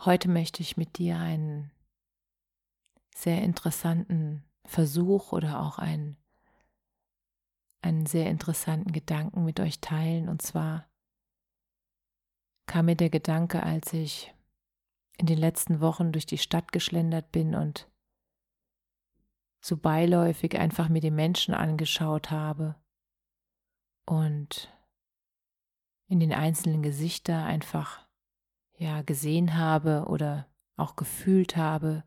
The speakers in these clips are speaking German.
Heute möchte ich mit dir einen sehr interessanten Versuch oder auch einen, einen sehr interessanten Gedanken mit euch teilen. Und zwar kam mir der Gedanke, als ich in den letzten Wochen durch die Stadt geschlendert bin und so beiläufig einfach mir die Menschen angeschaut habe und in den einzelnen Gesichter einfach ja gesehen habe oder auch gefühlt habe,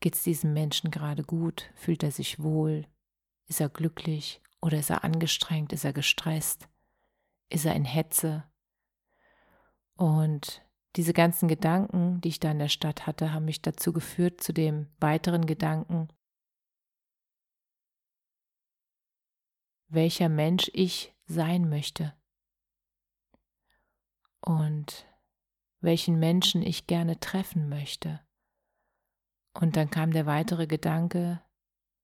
geht es diesem Menschen gerade gut, fühlt er sich wohl, ist er glücklich? Oder ist er angestrengt, ist er gestresst, ist er in Hetze. Und diese ganzen Gedanken, die ich da in der Stadt hatte, haben mich dazu geführt, zu dem weiteren Gedanken, welcher Mensch ich sein möchte. Und welchen Menschen ich gerne treffen möchte. Und dann kam der weitere Gedanke,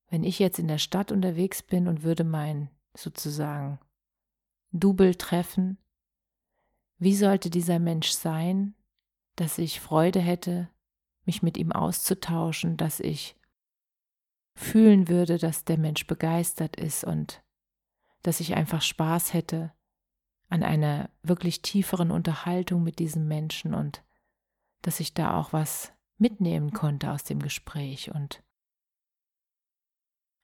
wenn ich jetzt in der Stadt unterwegs bin und würde mein sozusagen Double treffen, wie sollte dieser Mensch sein, dass ich Freude hätte, mich mit ihm auszutauschen, dass ich fühlen würde, dass der Mensch begeistert ist und dass ich einfach Spaß hätte, an einer wirklich tieferen Unterhaltung mit diesem Menschen und dass ich da auch was mitnehmen konnte aus dem Gespräch. Und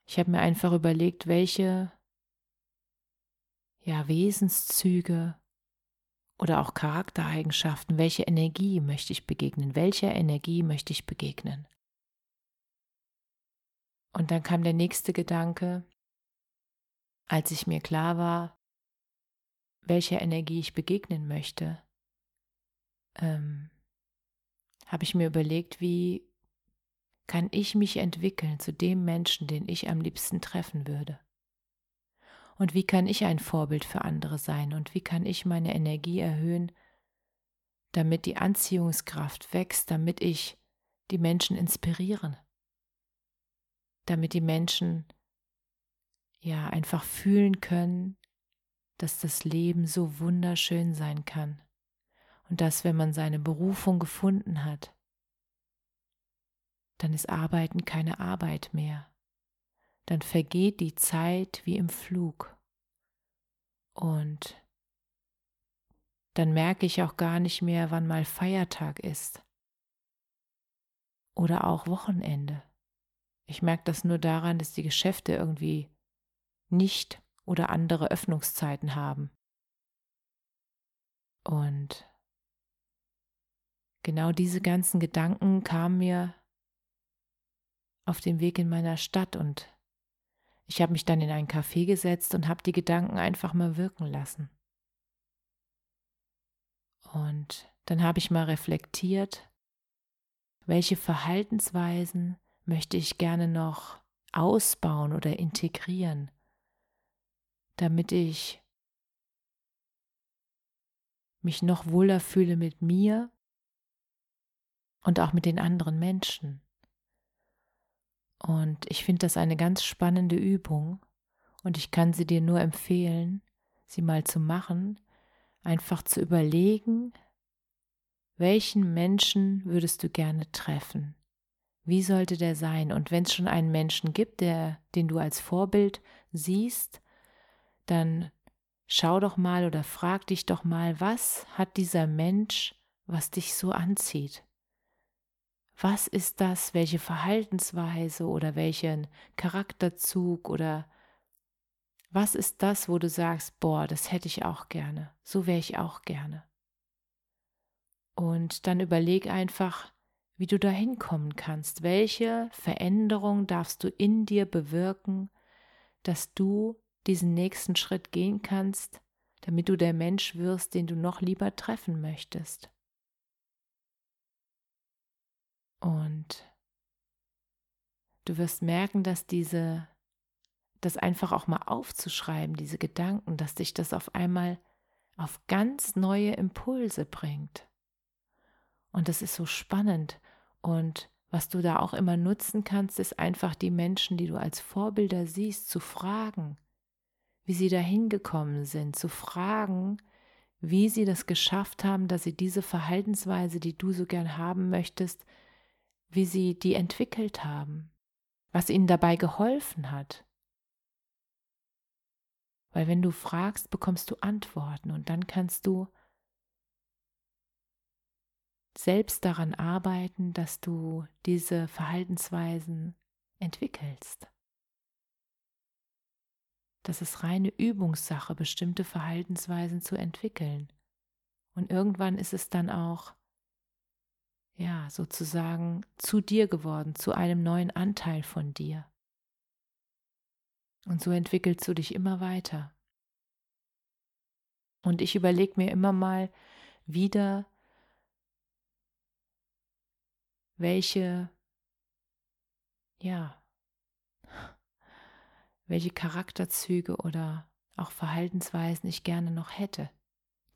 ich habe mir einfach überlegt, welche ja, Wesenszüge oder auch Charaktereigenschaften, welche Energie möchte ich begegnen, welcher Energie möchte ich begegnen. Und dann kam der nächste Gedanke, als ich mir klar war, welcher Energie ich begegnen möchte, ähm, habe ich mir überlegt, wie kann ich mich entwickeln zu dem Menschen, den ich am liebsten treffen würde? Und wie kann ich ein Vorbild für andere sein? Und wie kann ich meine Energie erhöhen, damit die Anziehungskraft wächst, damit ich die Menschen inspirieren? Damit die Menschen ja einfach fühlen können, dass das Leben so wunderschön sein kann und dass, wenn man seine Berufung gefunden hat, dann ist Arbeiten keine Arbeit mehr. Dann vergeht die Zeit wie im Flug. Und dann merke ich auch gar nicht mehr, wann mal Feiertag ist. Oder auch Wochenende. Ich merke das nur daran, dass die Geschäfte irgendwie nicht oder andere Öffnungszeiten haben. Und genau diese ganzen Gedanken kamen mir auf dem Weg in meiner Stadt und ich habe mich dann in ein Café gesetzt und habe die Gedanken einfach mal wirken lassen. Und dann habe ich mal reflektiert, welche Verhaltensweisen möchte ich gerne noch ausbauen oder integrieren, damit ich mich noch wohler fühle mit mir und auch mit den anderen Menschen. Und ich finde das eine ganz spannende Übung und ich kann sie dir nur empfehlen, sie mal zu machen, einfach zu überlegen, welchen Menschen würdest du gerne treffen? Wie sollte der sein? Und wenn es schon einen Menschen gibt, der, den du als Vorbild siehst, dann schau doch mal oder frag dich doch mal, was hat dieser Mensch, was dich so anzieht? Was ist das, welche Verhaltensweise oder welchen Charakterzug oder was ist das, wo du sagst, boah, das hätte ich auch gerne, so wäre ich auch gerne. Und dann überleg einfach, wie du dahin kommen kannst. Welche Veränderung darfst du in dir bewirken, dass du diesen nächsten Schritt gehen kannst, damit du der Mensch wirst, den du noch lieber treffen möchtest. Und du wirst merken, dass diese, das einfach auch mal aufzuschreiben, diese Gedanken, dass dich das auf einmal auf ganz neue Impulse bringt. Und das ist so spannend. Und was du da auch immer nutzen kannst, ist einfach die Menschen, die du als Vorbilder siehst, zu fragen, wie sie dahin gekommen sind, zu fragen, wie sie das geschafft haben, dass sie diese Verhaltensweise, die du so gern haben möchtest, wie sie die entwickelt haben, was ihnen dabei geholfen hat. Weil wenn du fragst, bekommst du Antworten und dann kannst du selbst daran arbeiten, dass du diese Verhaltensweisen entwickelst. Das ist reine Übungssache, bestimmte Verhaltensweisen zu entwickeln. Und irgendwann ist es dann auch ja, sozusagen zu dir geworden, zu einem neuen Anteil von dir. Und so entwickelst du dich immer weiter. Und ich überlege mir immer mal wieder, welche, ja, welche Charakterzüge oder auch Verhaltensweisen ich gerne noch hätte,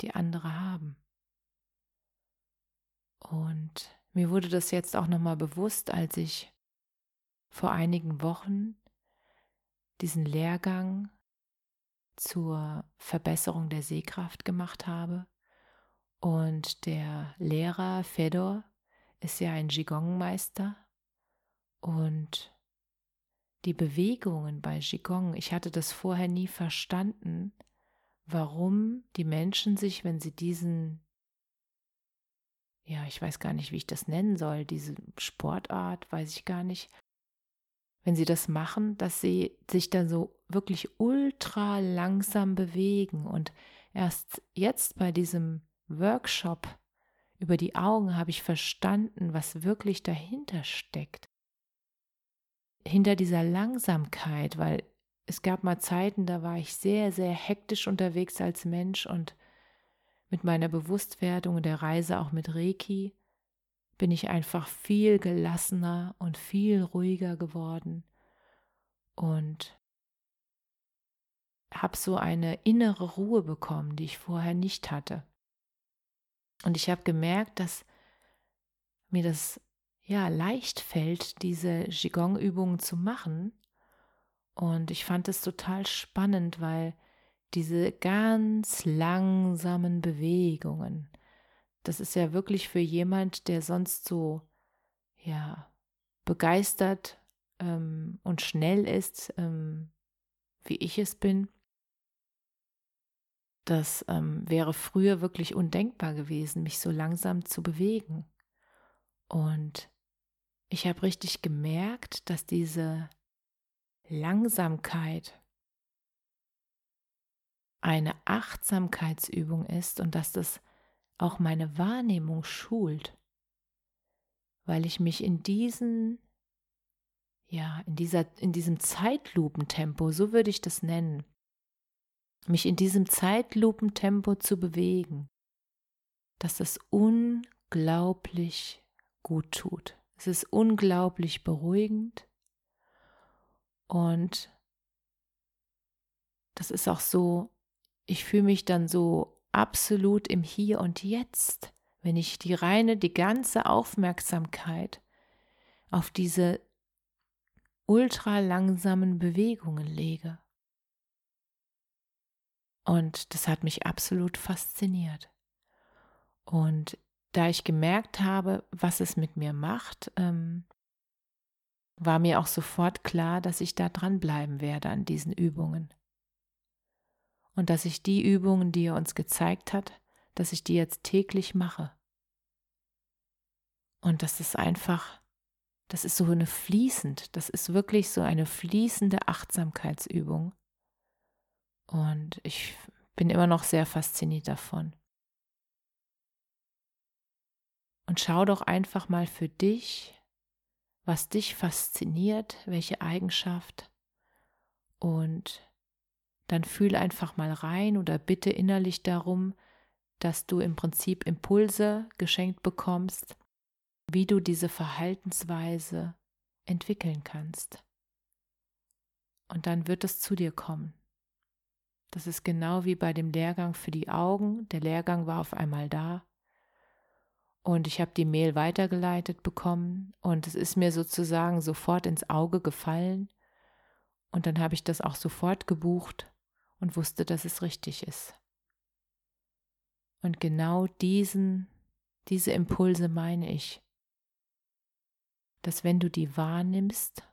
die andere haben. Und mir wurde das jetzt auch nochmal bewusst, als ich vor einigen Wochen diesen Lehrgang zur Verbesserung der Sehkraft gemacht habe. Und der Lehrer Fedor ist ja ein Qigong-Meister. Und die Bewegungen bei Qigong, ich hatte das vorher nie verstanden, warum die Menschen sich, wenn sie diesen ja, ich weiß gar nicht, wie ich das nennen soll, diese Sportart, weiß ich gar nicht. Wenn sie das machen, dass sie sich dann so wirklich ultra langsam bewegen und erst jetzt bei diesem Workshop über die Augen habe ich verstanden, was wirklich dahinter steckt. Hinter dieser Langsamkeit, weil es gab mal Zeiten, da war ich sehr, sehr hektisch unterwegs als Mensch und mit meiner Bewusstwerdung und der Reise auch mit Reiki bin ich einfach viel gelassener und viel ruhiger geworden und habe so eine innere Ruhe bekommen, die ich vorher nicht hatte. Und ich habe gemerkt, dass mir das ja leicht fällt, diese Qigong-Übungen zu machen. Und ich fand es total spannend, weil diese ganz langsamen Bewegungen. Das ist ja wirklich für jemand, der sonst so, ja, begeistert ähm, und schnell ist, ähm, wie ich es bin. Das ähm, wäre früher wirklich undenkbar gewesen, mich so langsam zu bewegen. Und ich habe richtig gemerkt, dass diese Langsamkeit eine Achtsamkeitsübung ist und dass das auch meine Wahrnehmung schult, weil ich mich in diesen ja, in dieser in diesem Zeitlupentempo, so würde ich das nennen, mich in diesem Zeitlupentempo zu bewegen, dass das unglaublich gut tut. Es ist unglaublich beruhigend und das ist auch so ich fühle mich dann so absolut im Hier und Jetzt, wenn ich die reine, die ganze Aufmerksamkeit auf diese ultra langsamen Bewegungen lege. Und das hat mich absolut fasziniert. Und da ich gemerkt habe, was es mit mir macht, ähm, war mir auch sofort klar, dass ich da dranbleiben werde an diesen Übungen und dass ich die Übungen, die er uns gezeigt hat, dass ich die jetzt täglich mache. Und das ist einfach, das ist so eine fließend, das ist wirklich so eine fließende Achtsamkeitsübung. Und ich bin immer noch sehr fasziniert davon. Und schau doch einfach mal für dich, was dich fasziniert, welche Eigenschaft. Und dann fühl einfach mal rein oder bitte innerlich darum, dass du im Prinzip Impulse geschenkt bekommst, wie du diese Verhaltensweise entwickeln kannst. Und dann wird es zu dir kommen. Das ist genau wie bei dem Lehrgang für die Augen. Der Lehrgang war auf einmal da. Und ich habe die Mail weitergeleitet bekommen und es ist mir sozusagen sofort ins Auge gefallen. Und dann habe ich das auch sofort gebucht und wusste, dass es richtig ist. Und genau diesen, diese Impulse meine ich, dass wenn du die wahrnimmst,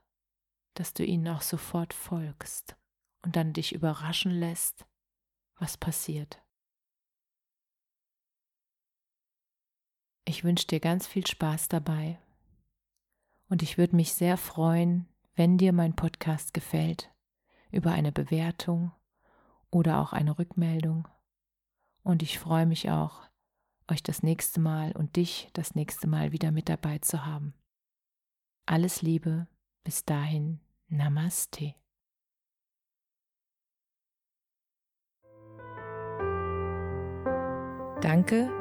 dass du ihnen auch sofort folgst und dann dich überraschen lässt, was passiert. Ich wünsche dir ganz viel Spaß dabei und ich würde mich sehr freuen, wenn dir mein Podcast gefällt, über eine Bewertung oder auch eine Rückmeldung. Und ich freue mich auch, euch das nächste Mal und dich das nächste Mal wieder mit dabei zu haben. Alles Liebe, bis dahin, Namaste. Danke,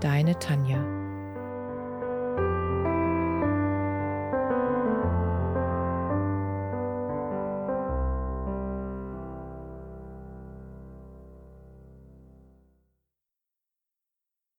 Deine Tanja.